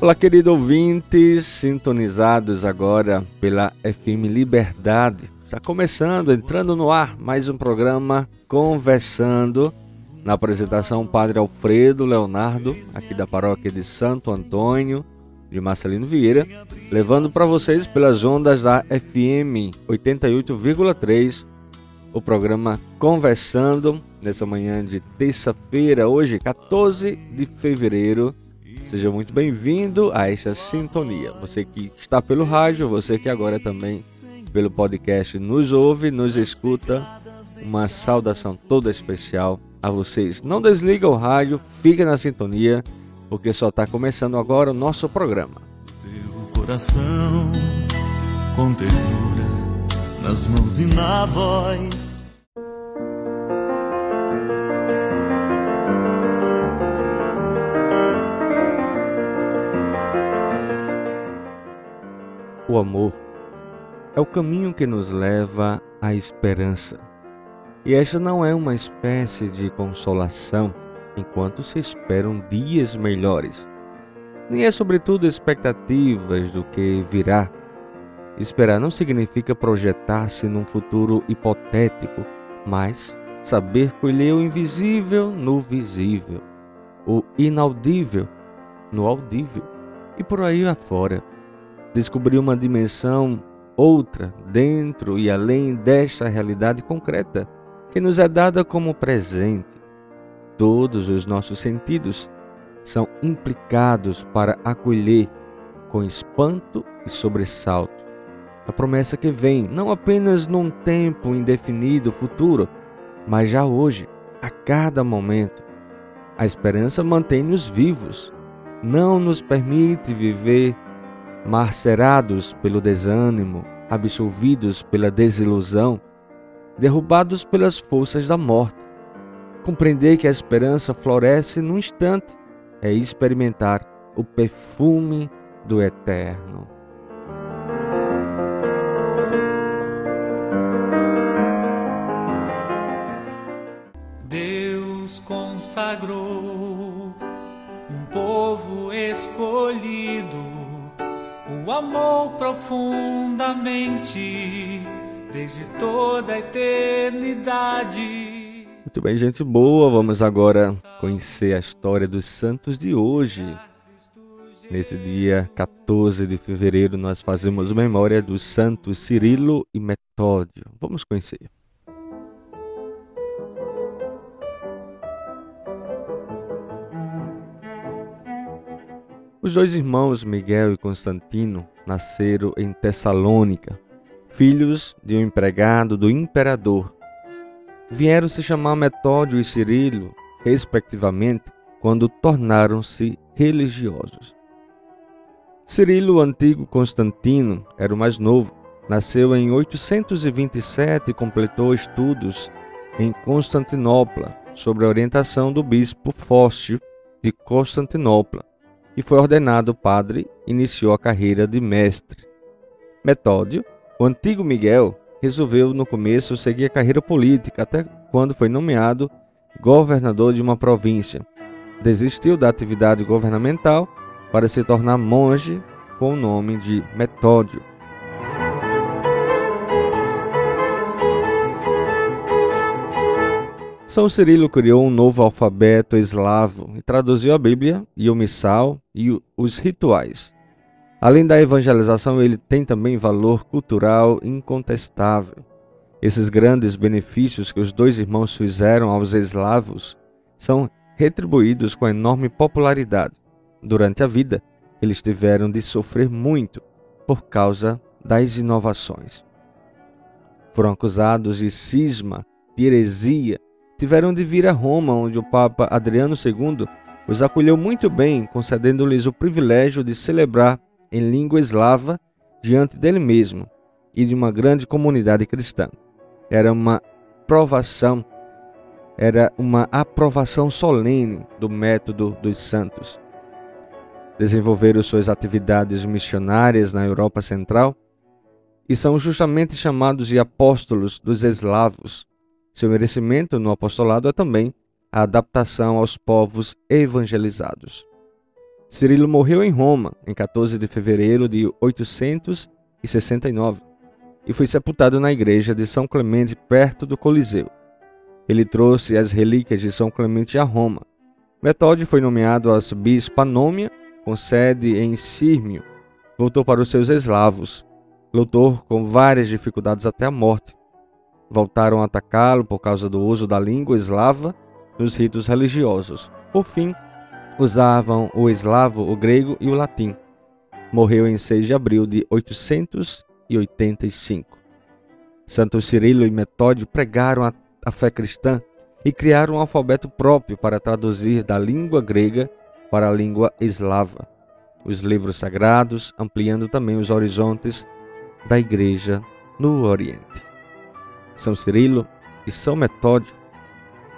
Olá, querido ouvintes, sintonizados agora pela FM Liberdade. Está começando, entrando no ar, mais um programa Conversando, na apresentação Padre Alfredo Leonardo, aqui da paróquia de Santo Antônio, de Marcelino Vieira, levando para vocês pelas ondas da FM 88,3 o programa Conversando, nessa manhã de terça-feira, hoje, 14 de fevereiro Seja muito bem-vindo a esta sintonia. Você que está pelo rádio, você que agora também pelo podcast nos ouve, nos escuta. Uma saudação toda especial a vocês. Não desliga o rádio, fica na sintonia, porque só está começando agora o nosso programa. Teu coração com ternura nas mãos e na voz Amor é o caminho que nos leva à esperança. E esta não é uma espécie de consolação enquanto se esperam dias melhores, nem é, sobretudo, expectativas do que virá. Esperar não significa projetar-se num futuro hipotético, mas saber colher o invisível no visível, o inaudível no audível e por aí afora descobrir uma dimensão outra dentro e além desta realidade concreta que nos é dada como presente. Todos os nossos sentidos são implicados para acolher com espanto e sobressalto a promessa que vem, não apenas num tempo indefinido futuro, mas já hoje, a cada momento. A esperança mantém-nos vivos, não nos permite viver marcerados pelo desânimo, absolvidos pela desilusão, derrubados pelas forças da morte. Compreender que a esperança floresce num instante é experimentar o perfume do eterno. Deus consagrou um povo escolhido o amor profundamente desde toda a eternidade. Muito bem, gente boa. Vamos agora conhecer a história dos santos de hoje. Nesse dia 14 de fevereiro, nós fazemos memória dos santos Cirilo e Metódio. Vamos conhecer. Os dois irmãos Miguel e Constantino nasceram em Tessalônica, filhos de um empregado do imperador. Vieram se chamar Metódio e Cirilo, respectivamente, quando tornaram-se religiosos. Cirilo, o antigo Constantino, era o mais novo. Nasceu em 827 e completou estudos em Constantinopla, sob a orientação do bispo Fócio de Constantinopla e foi ordenado padre, iniciou a carreira de mestre. Metódio, o antigo Miguel, resolveu no começo seguir a carreira política até quando foi nomeado governador de uma província. Desistiu da atividade governamental para se tornar monge com o nome de Metódio. São Cirilo criou um novo alfabeto eslavo e traduziu a Bíblia e o missal e os rituais. Além da evangelização, ele tem também valor cultural incontestável. Esses grandes benefícios que os dois irmãos fizeram aos eslavos são retribuídos com enorme popularidade. Durante a vida, eles tiveram de sofrer muito por causa das inovações. Foram acusados de cisma, de heresia, tiveram de vir a Roma, onde o Papa Adriano II os acolheu muito bem, concedendo-lhes o privilégio de celebrar em língua eslava diante dele mesmo e de uma grande comunidade cristã. Era uma provação, era uma aprovação solene do método dos santos. Desenvolveram suas atividades missionárias na Europa Central e são justamente chamados de apóstolos dos eslavos. Seu merecimento no apostolado é também a adaptação aos povos evangelizados. Cirilo morreu em Roma em 14 de fevereiro de 869 e foi sepultado na igreja de São Clemente, perto do Coliseu. Ele trouxe as relíquias de São Clemente a Roma. Metódio foi nomeado arcebispo Anômia, com sede em Sírmio. Voltou para os seus eslavos. Lutou com várias dificuldades até a morte. Voltaram a atacá-lo por causa do uso da língua eslava nos ritos religiosos. Por fim, usavam o eslavo, o grego e o latim. Morreu em 6 de abril de 885. Santo Cirilo e Metódio pregaram a, a fé cristã e criaram um alfabeto próprio para traduzir da língua grega para a língua eslava os livros sagrados, ampliando também os horizontes da Igreja no Oriente. São Cirilo e São Metódio,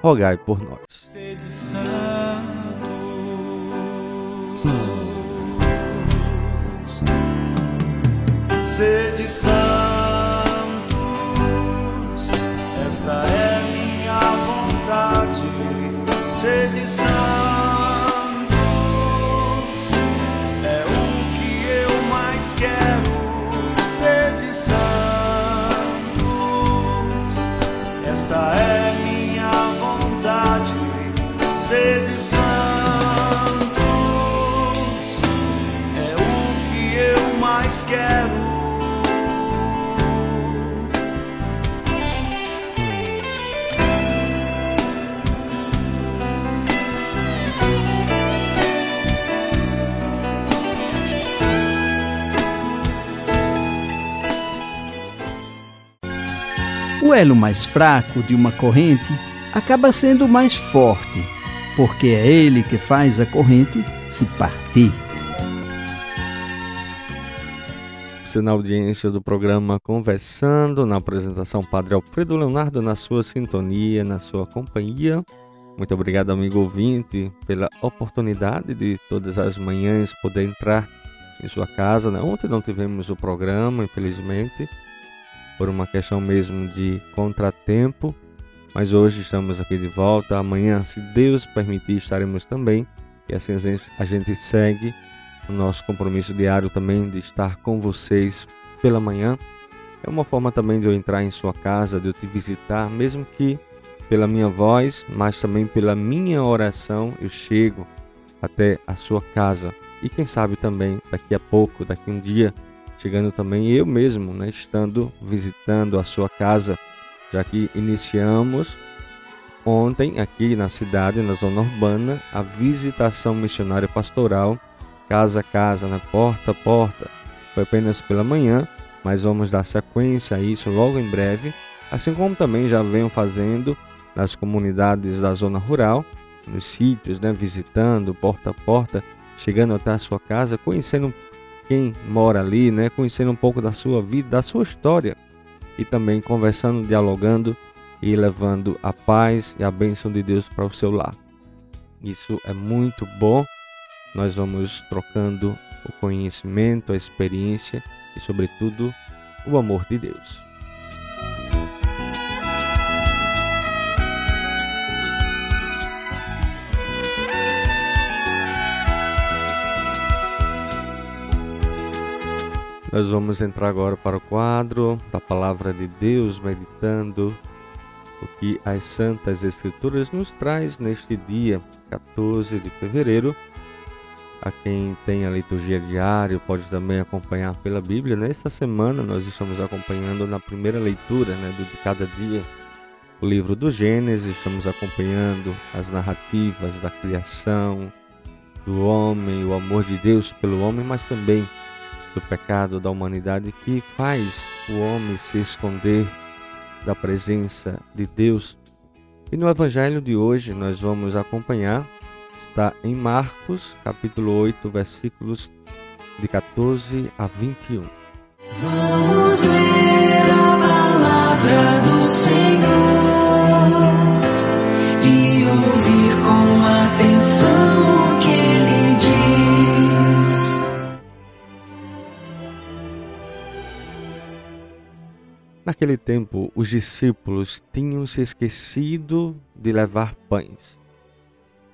rogai por nós. sede santos, esta é minha vontade, sede santos, mais quero. O elo mais fraco de uma corrente acaba sendo mais forte, porque é ele que faz a corrente se partir. Você na audiência do programa Conversando, na apresentação Padre Alfredo Leonardo, na sua sintonia, na sua companhia. Muito obrigado, amigo ouvinte, pela oportunidade de todas as manhãs poder entrar em sua casa. Né? Ontem não tivemos o programa, infelizmente, por uma questão mesmo de contratempo, mas hoje estamos aqui de volta. Amanhã, se Deus permitir, estaremos também. E assim a gente, a gente segue o nosso compromisso diário também de estar com vocês pela manhã. É uma forma também de eu entrar em sua casa, de eu te visitar, mesmo que pela minha voz, mas também pela minha oração, eu chego até a sua casa. E quem sabe também daqui a pouco, daqui um dia, chegando também eu mesmo, né, estando visitando a sua casa, já que iniciamos ontem aqui na cidade, na zona urbana, a visitação missionária pastoral, casa a casa, na porta a porta. Foi apenas pela manhã, mas vamos dar sequência a isso logo em breve, assim como também já venho fazendo nas comunidades da zona rural, nos sítios, né, visitando porta a porta, chegando até a sua casa, conhecendo quem mora ali, né, conhecendo um pouco da sua vida, da sua história e também conversando, dialogando e levando a paz e a bênção de Deus para o seu lar. Isso é muito bom. Nós vamos trocando o conhecimento, a experiência e, sobretudo, o amor de Deus. Nós vamos entrar agora para o quadro da Palavra de Deus, meditando o que as Santas Escrituras nos traz neste dia 14 de fevereiro. A quem tem a liturgia diária pode também acompanhar pela Bíblia. Nesta semana nós estamos acompanhando na primeira leitura né, de cada dia o livro do Gênesis, estamos acompanhando as narrativas da criação, do homem, o amor de Deus pelo homem, mas também do pecado da humanidade que faz o homem se esconder da presença de Deus. E no evangelho de hoje nós vamos acompanhar, está em Marcos, capítulo 8, versículos de 14 a 21. Vamos ler a palavra do Senhor e ouvir com atenção o que ele diz. Naquele tempo, os discípulos tinham se esquecido de levar pães.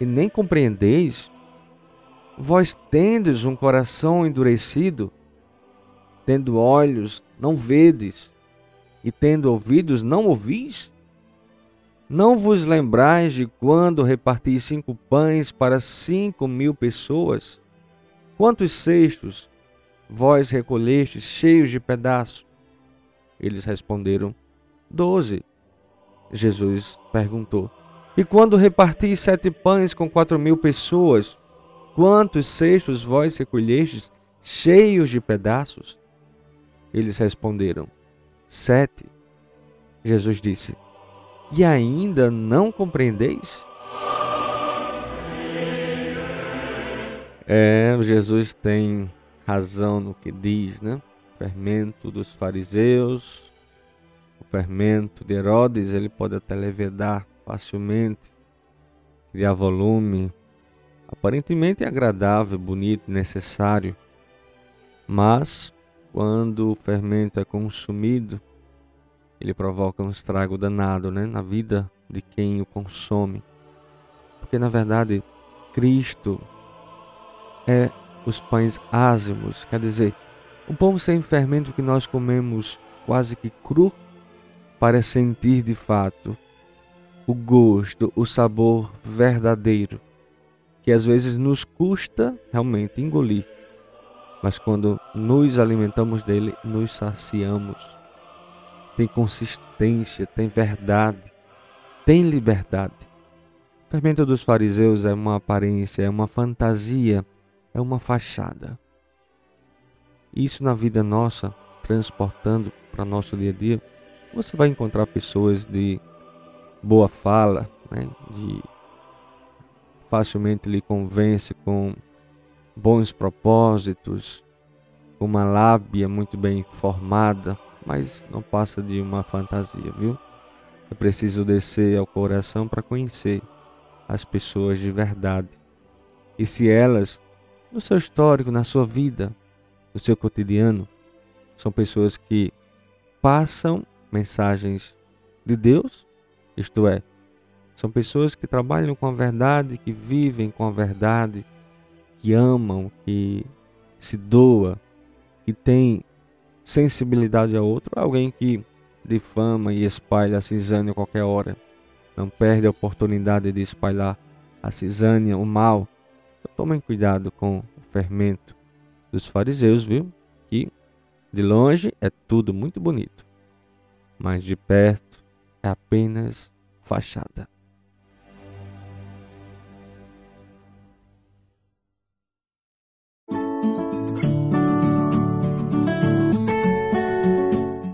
e nem compreendeis? Vós tendes um coração endurecido, tendo olhos, não vedes, e tendo ouvidos, não ouvis? Não vos lembrais de quando reparti cinco pães para cinco mil pessoas? Quantos cestos vós recolhestes cheios de pedaços? Eles responderam: Doze. Jesus perguntou: E quando reparti sete pães com quatro mil pessoas, quantos cestos vós recolhestes cheios de pedaços? Eles responderam: Sete. Jesus disse: E ainda não compreendeis? É, Jesus tem razão no que diz, né? fermento dos fariseus, o fermento de Herodes, ele pode até levedar facilmente, criar volume, aparentemente agradável, bonito, necessário. Mas quando o fermento é consumido, ele provoca um estrago danado né, na vida de quem o consome. Porque na verdade, Cristo é os pães ázimos, quer dizer, o pão sem fermento que nós comemos quase que cru para sentir de fato o gosto, o sabor verdadeiro, que às vezes nos custa realmente engolir, mas quando nos alimentamos dele, nos saciamos. Tem consistência, tem verdade, tem liberdade. O fermento dos fariseus é uma aparência, é uma fantasia, é uma fachada. Isso na vida nossa, transportando para nosso dia a dia, você vai encontrar pessoas de boa fala, né? de facilmente lhe convence com bons propósitos, uma lábia muito bem formada, mas não passa de uma fantasia, viu? É preciso descer ao coração para conhecer as pessoas de verdade. E se elas, no seu histórico, na sua vida, no seu cotidiano, são pessoas que passam mensagens de Deus, isto é, são pessoas que trabalham com a verdade, que vivem com a verdade, que amam, que se doa, que tem sensibilidade a outro, alguém que difama e espalha a cisânia a qualquer hora, não perde a oportunidade de espalhar a cisânia, o mal. Então, tomem cuidado com o fermento dos fariseus, viu? Que de longe é tudo muito bonito, mas de perto é apenas fachada.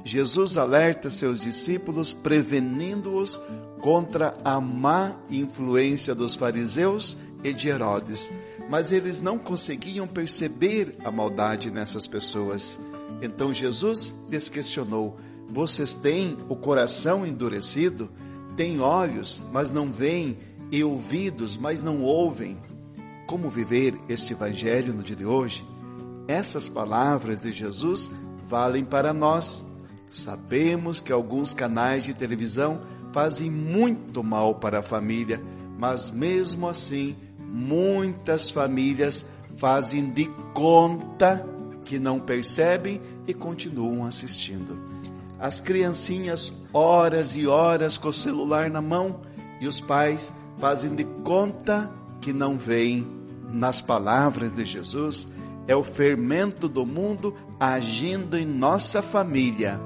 Jesus alerta seus discípulos, prevenindo-os contra a má influência dos fariseus e de Herodes mas eles não conseguiam perceber a maldade nessas pessoas. Então Jesus lhes questionou: Vocês têm o coração endurecido? têm olhos, mas não veem, e ouvidos, mas não ouvem. Como viver este Evangelho no dia de hoje? Essas palavras de Jesus valem para nós. Sabemos que alguns canais de televisão fazem muito mal para a família, mas mesmo assim, muitas famílias fazem de conta que não percebem e continuam assistindo. As criancinhas horas e horas com o celular na mão e os pais fazem de conta que não veem. Nas palavras de Jesus, é o fermento do mundo agindo em nossa família.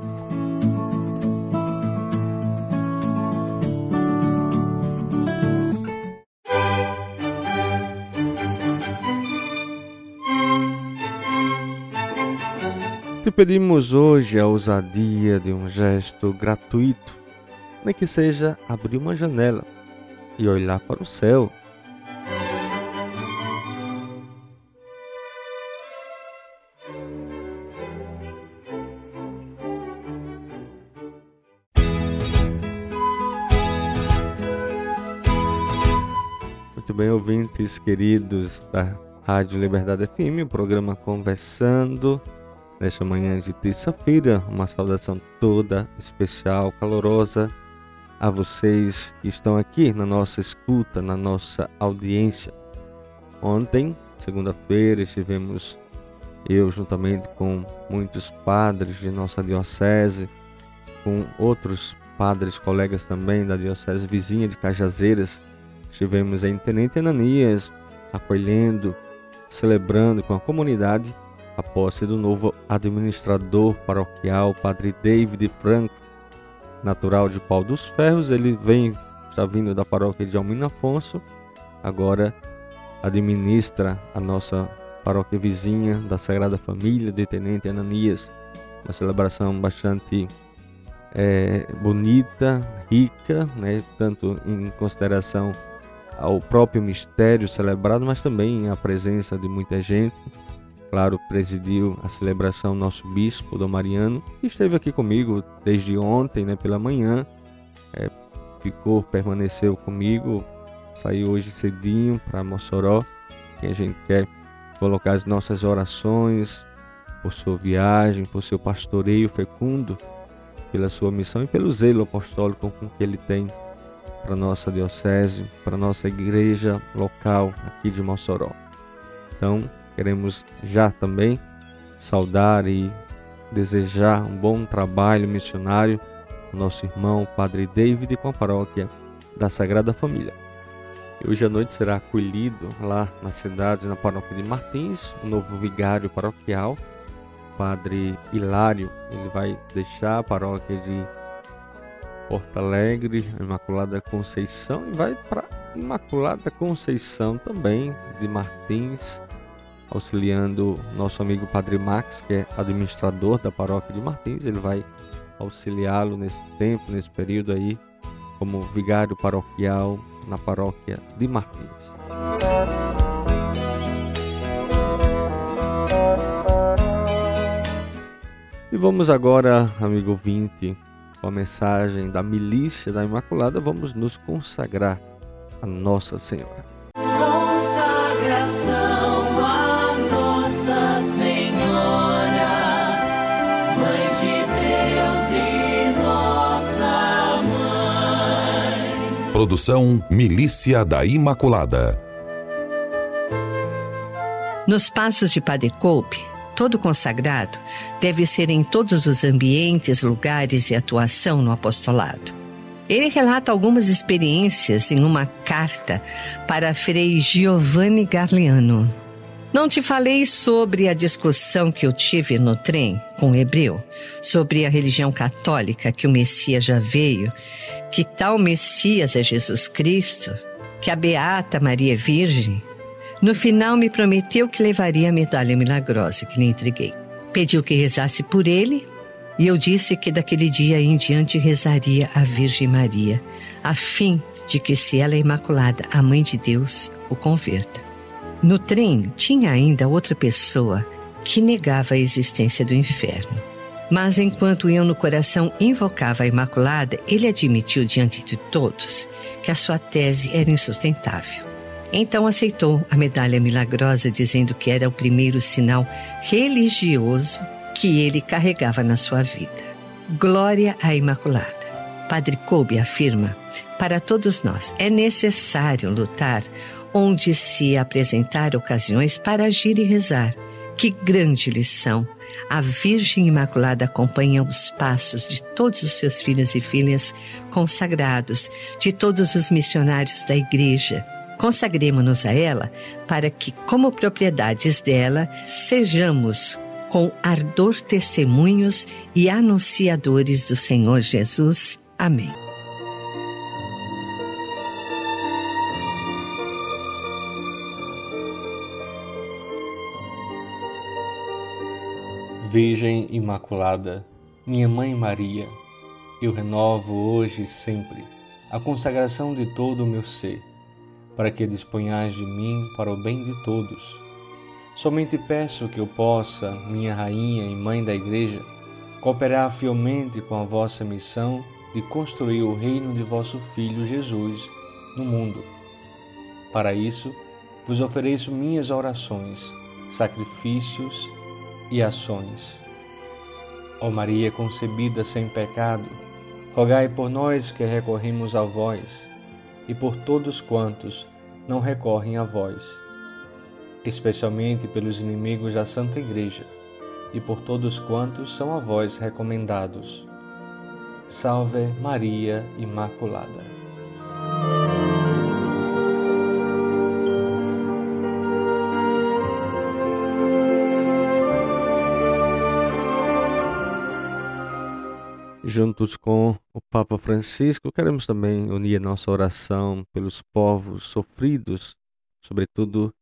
Pedimos hoje a ousadia de um gesto gratuito, nem que seja abrir uma janela e olhar para o céu. Muito bem, ouvintes queridos da Rádio Liberdade FM, o programa Conversando nesta manhã de terça-feira. Uma saudação toda especial, calorosa a vocês que estão aqui na nossa escuta, na nossa audiência. Ontem, segunda-feira, estivemos eu juntamente com muitos padres de nossa diocese, com outros padres colegas também da diocese vizinha de Cajazeiras, estivemos em Tenente Ananias acolhendo, celebrando com a comunidade a posse do novo administrador paroquial, Padre David Franco, natural de Pau dos Ferros. Ele vem, está vindo da paróquia de Almino Afonso, agora administra a nossa paróquia vizinha da Sagrada Família de Tenente Ananias. Uma celebração bastante é, bonita, rica, né, tanto em consideração ao próprio mistério celebrado, mas também a presença de muita gente Claro, presidiu a celebração nosso bispo, Dom Mariano, que esteve aqui comigo desde ontem, né, pela manhã. É, ficou, permaneceu comigo, saiu hoje cedinho para Mossoró. E a gente quer colocar as nossas orações por sua viagem, por seu pastoreio fecundo, pela sua missão e pelo zelo apostólico com que ele tem para nossa diocese, para nossa igreja local aqui de Mossoró. Então, Queremos já também saudar e desejar um bom trabalho missionário ao nosso irmão Padre David com a paróquia da Sagrada Família. Hoje à noite será acolhido lá na cidade, na paróquia de Martins, o novo vigário paroquial, Padre Hilário. Ele vai deixar a paróquia de Porto Alegre, Imaculada Conceição, e vai para Imaculada Conceição também de Martins, auxiliando nosso amigo Padre Max, que é administrador da paróquia de Martins. Ele vai auxiliá-lo nesse tempo, nesse período aí, como vigário paroquial na paróquia de Martins. E vamos agora, amigo 20, com a mensagem da milícia da Imaculada, vamos nos consagrar a Nossa Senhora. Produção Milícia da Imaculada. Nos passos de Padre Coupe, todo consagrado deve ser em todos os ambientes, lugares e atuação no apostolado. Ele relata algumas experiências em uma carta para Frei Giovanni Garliano. Não te falei sobre a discussão que eu tive no trem com o hebreu, sobre a religião católica, que o Messias já veio, que tal Messias é Jesus Cristo, que a Beata Maria é Virgem. No final me prometeu que levaria a medalha milagrosa que lhe entreguei. Pediu que rezasse por ele e eu disse que daquele dia em diante rezaria a Virgem Maria, a fim de que, se ela é imaculada, a Mãe de Deus o converta. No trem tinha ainda outra pessoa que negava a existência do inferno. Mas enquanto eu no coração invocava a Imaculada, ele admitiu diante de todos que a sua tese era insustentável. Então aceitou a medalha milagrosa, dizendo que era o primeiro sinal religioso que ele carregava na sua vida. Glória à Imaculada. Padre Kolbe afirma: para todos nós é necessário lutar onde se apresentar ocasiões para agir e rezar. Que grande lição! A Virgem Imaculada acompanha os passos de todos os seus filhos e filhas consagrados, de todos os missionários da Igreja. Consagremos-nos a ela para que, como propriedades dela, sejamos com ardor testemunhos e anunciadores do Senhor Jesus. Amém. Virgem Imaculada, minha Mãe Maria, eu renovo hoje e sempre a consagração de todo o meu ser, para que disponhais de mim para o bem de todos. Somente peço que eu possa, minha Rainha e Mãe da Igreja, cooperar fielmente com a vossa missão de construir o reino de vosso Filho Jesus no mundo. Para isso, vos ofereço minhas orações, sacrifícios e ações. Ó Maria concebida sem pecado, rogai por nós que recorremos a vós e por todos quantos não recorrem a vós, especialmente pelos inimigos da Santa Igreja e por todos quantos são a vós recomendados. Salve Maria Imaculada. Juntos com o Papa Francisco, queremos também unir nossa oração pelos povos sofridos, sobretudo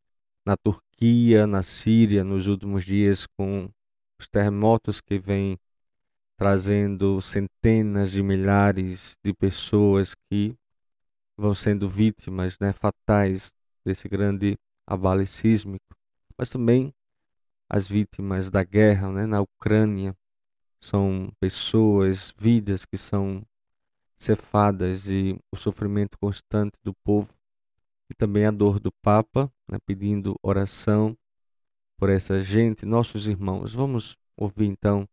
na Turquia, na Síria, nos últimos dias, com os terremotos que vêm trazendo centenas de milhares de pessoas que vão sendo vítimas né, fatais desse grande abalo sísmico, mas também as vítimas da guerra né, na Ucrânia, são pessoas, vidas que são cefadas e o sofrimento constante do povo e também a dor do Papa, né, pedindo oração por essa gente, nossos irmãos. Vamos ouvir então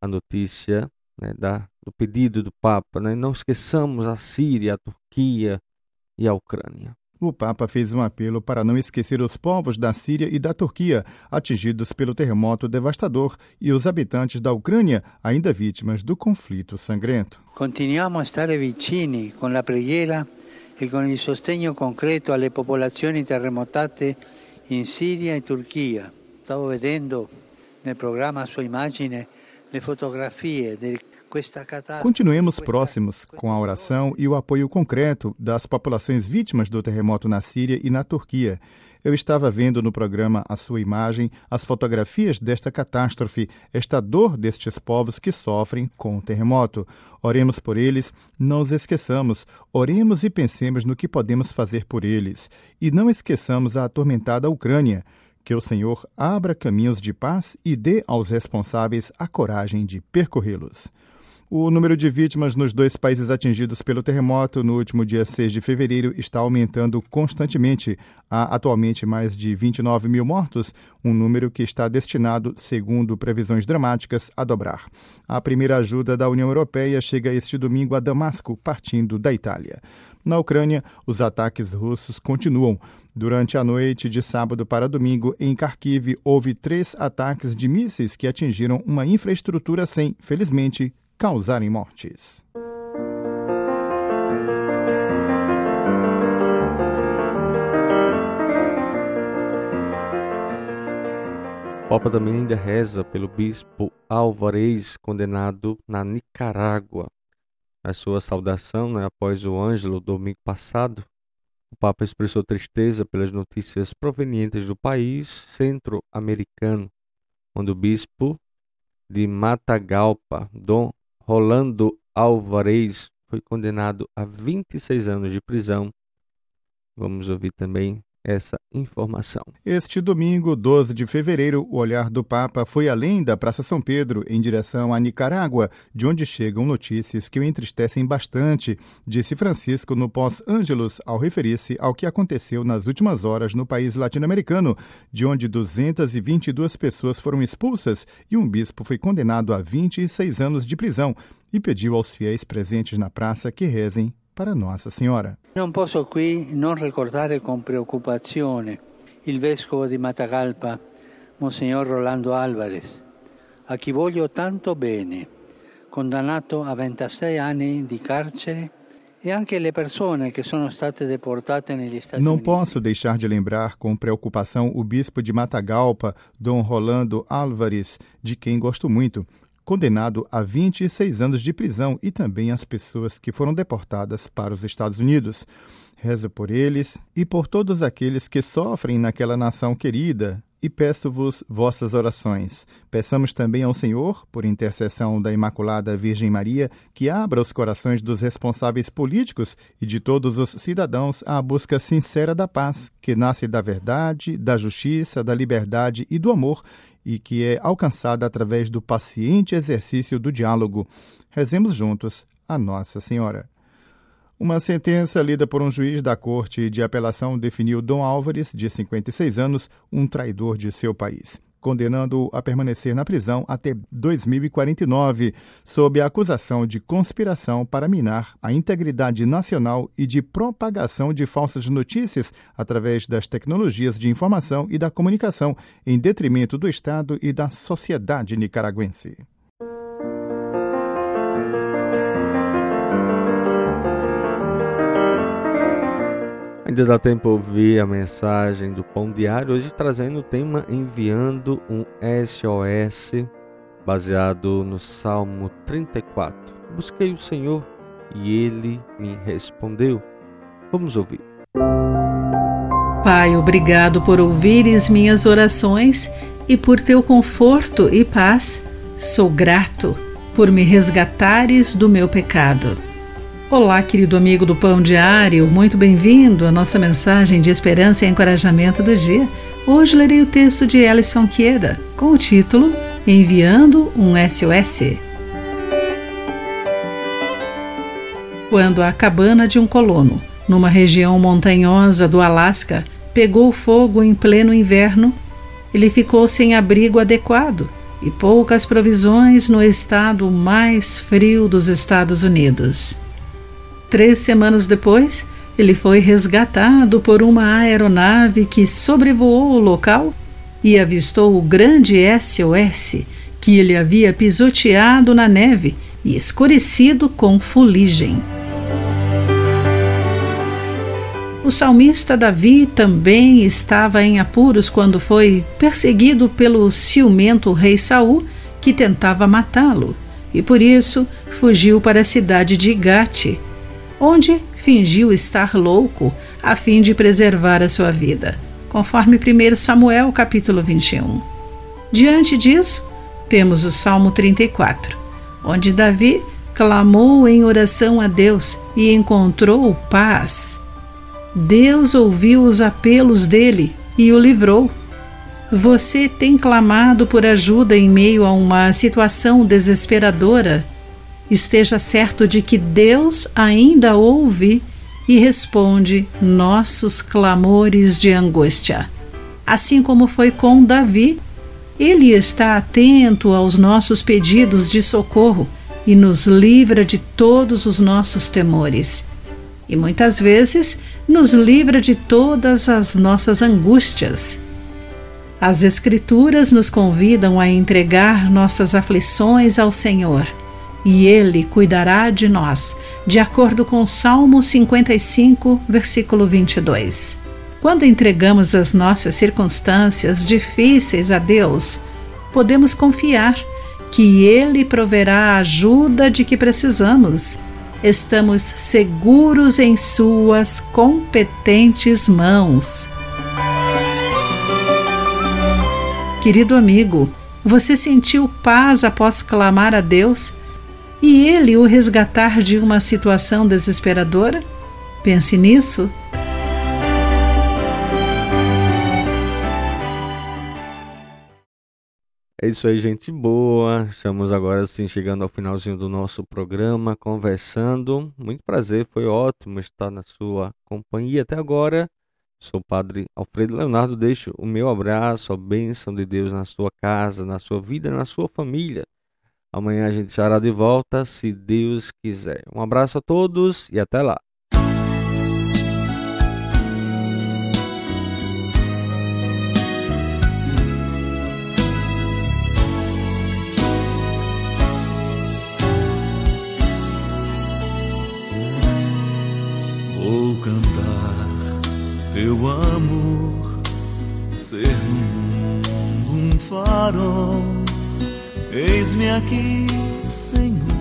a notícia né, da, do pedido do Papa. Né? Não esqueçamos a Síria, a Turquia e a Ucrânia. O Papa fez um apelo para não esquecer os povos da Síria e da Turquia, atingidos pelo terremoto devastador, e os habitantes da Ucrânia, ainda vítimas do conflito sangrento. Continuamos a estar vicini com a preghiera e com o sostegno concreto alle popolazioni terremotate in Siria e Turchia. Stavo vedendo nel programma a sua immagine le fotografie del Continuemos próximos com a oração e o apoio concreto das populações vítimas do terremoto na Síria e na Turquia. Eu estava vendo no programa a sua imagem, as fotografias desta catástrofe, esta dor destes povos que sofrem com o terremoto. Oremos por eles, não os esqueçamos. Oremos e pensemos no que podemos fazer por eles. E não esqueçamos a atormentada Ucrânia. Que o Senhor abra caminhos de paz e dê aos responsáveis a coragem de percorrê-los. O número de vítimas nos dois países atingidos pelo terremoto no último dia 6 de fevereiro está aumentando constantemente. Há atualmente mais de 29 mil mortos, um número que está destinado, segundo previsões dramáticas, a dobrar. A primeira ajuda da União Europeia chega este domingo a Damasco, partindo da Itália. Na Ucrânia, os ataques russos continuam. Durante a noite de sábado para domingo, em Kharkiv, houve três ataques de mísseis que atingiram uma infraestrutura sem, felizmente, causarem mortes. O Papa também ainda reza pelo bispo Álvarez, condenado na Nicarágua. A sua saudação, né, após o Ângelo, domingo passado, o Papa expressou tristeza pelas notícias provenientes do país centro-americano, onde o bispo de Matagalpa, Dom Rolando Alvarez foi condenado a 26 anos de prisão. Vamos ouvir também essa informação. Este domingo, 12 de fevereiro, o olhar do Papa foi além da Praça São Pedro, em direção a Nicarágua, de onde chegam notícias que o entristecem bastante, disse Francisco no pós-Ângelus, ao referir-se ao que aconteceu nas últimas horas no país latino-americano, de onde 222 pessoas foram expulsas e um bispo foi condenado a 26 anos de prisão, e pediu aos fiéis presentes na praça que rezem para Nossa Senhora. Non posso qui non ricordare con preoccupazione il vescovo di Matagalpa, Monsignor Rolando Alvarez, a chi voglio tanto bene, condannato a 26 anni di carcere e anche le persone che sono state deportate negli Stati Não posso deixar de lembrar com preocupação o bispo de Matagalpa, Dom Rolando Álvares, de quem gosto muito, condenado a 26 anos de prisão, e também as pessoas que foram deportadas para os Estados Unidos. Rezo por eles e por todos aqueles que sofrem naquela nação querida, e peço-vos vossas orações. Peçamos também ao Senhor, por intercessão da Imaculada Virgem Maria, que abra os corações dos responsáveis políticos e de todos os cidadãos à busca sincera da paz, que nasce da verdade, da justiça, da liberdade e do amor, e que é alcançada através do paciente exercício do diálogo. Rezemos juntos a Nossa Senhora. Uma sentença lida por um juiz da Corte de Apelação definiu Dom Álvares, de 56 anos, um traidor de seu país, condenando-o a permanecer na prisão até 2049, sob a acusação de conspiração para minar a integridade nacional e de propagação de falsas notícias através das tecnologias de informação e da comunicação, em detrimento do Estado e da sociedade nicaragüense. Ainda dá tempo ouvir a mensagem do Pão Diário, hoje trazendo o tema Enviando um SOS, baseado no Salmo 34. Busquei o Senhor e ele me respondeu. Vamos ouvir. Pai, obrigado por ouvires minhas orações e por teu conforto e paz. Sou grato por me resgatares do meu pecado. Olá, querido amigo do Pão Diário, muito bem-vindo à nossa mensagem de esperança e encorajamento do dia. Hoje lerei o texto de Alison Queda com o título Enviando um SOS. Quando a cabana de um colono, numa região montanhosa do Alasca, pegou fogo em pleno inverno, ele ficou sem abrigo adequado e poucas provisões no estado mais frio dos Estados Unidos. Três semanas depois, ele foi resgatado por uma aeronave que sobrevoou o local e avistou o grande SOS que ele havia pisoteado na neve e escurecido com fuligem. O salmista Davi também estava em apuros quando foi perseguido pelo ciumento rei Saul, que tentava matá-lo, e por isso fugiu para a cidade de Gate, onde fingiu estar louco a fim de preservar a sua vida, conforme 1 Samuel capítulo 21. Diante disso, temos o Salmo 34, onde Davi clamou em oração a Deus e encontrou paz. Deus ouviu os apelos dele e o livrou. Você tem clamado por ajuda em meio a uma situação desesperadora? Esteja certo de que Deus ainda ouve e responde nossos clamores de angústia. Assim como foi com Davi, ele está atento aos nossos pedidos de socorro e nos livra de todos os nossos temores. E muitas vezes nos livra de todas as nossas angústias. As Escrituras nos convidam a entregar nossas aflições ao Senhor e Ele cuidará de nós, de acordo com Salmo 55, versículo 22. Quando entregamos as nossas circunstâncias difíceis a Deus, podemos confiar que Ele proverá a ajuda de que precisamos. Estamos seguros em Suas competentes mãos. Querido amigo, você sentiu paz após clamar a Deus? e ele o resgatar de uma situação desesperadora? Pense nisso. É isso aí, gente boa. Estamos agora sim chegando ao finalzinho do nosso programa, conversando. Muito prazer, foi ótimo estar na sua companhia até agora. Sou o padre Alfredo Leonardo. Deixo o meu abraço, a bênção de Deus na sua casa, na sua vida, na sua família. Amanhã a gente estará de volta, se Deus quiser. Um abraço a todos e até lá. Vou cantar teu amor, ser um farol. Eis-me aqui, Senhor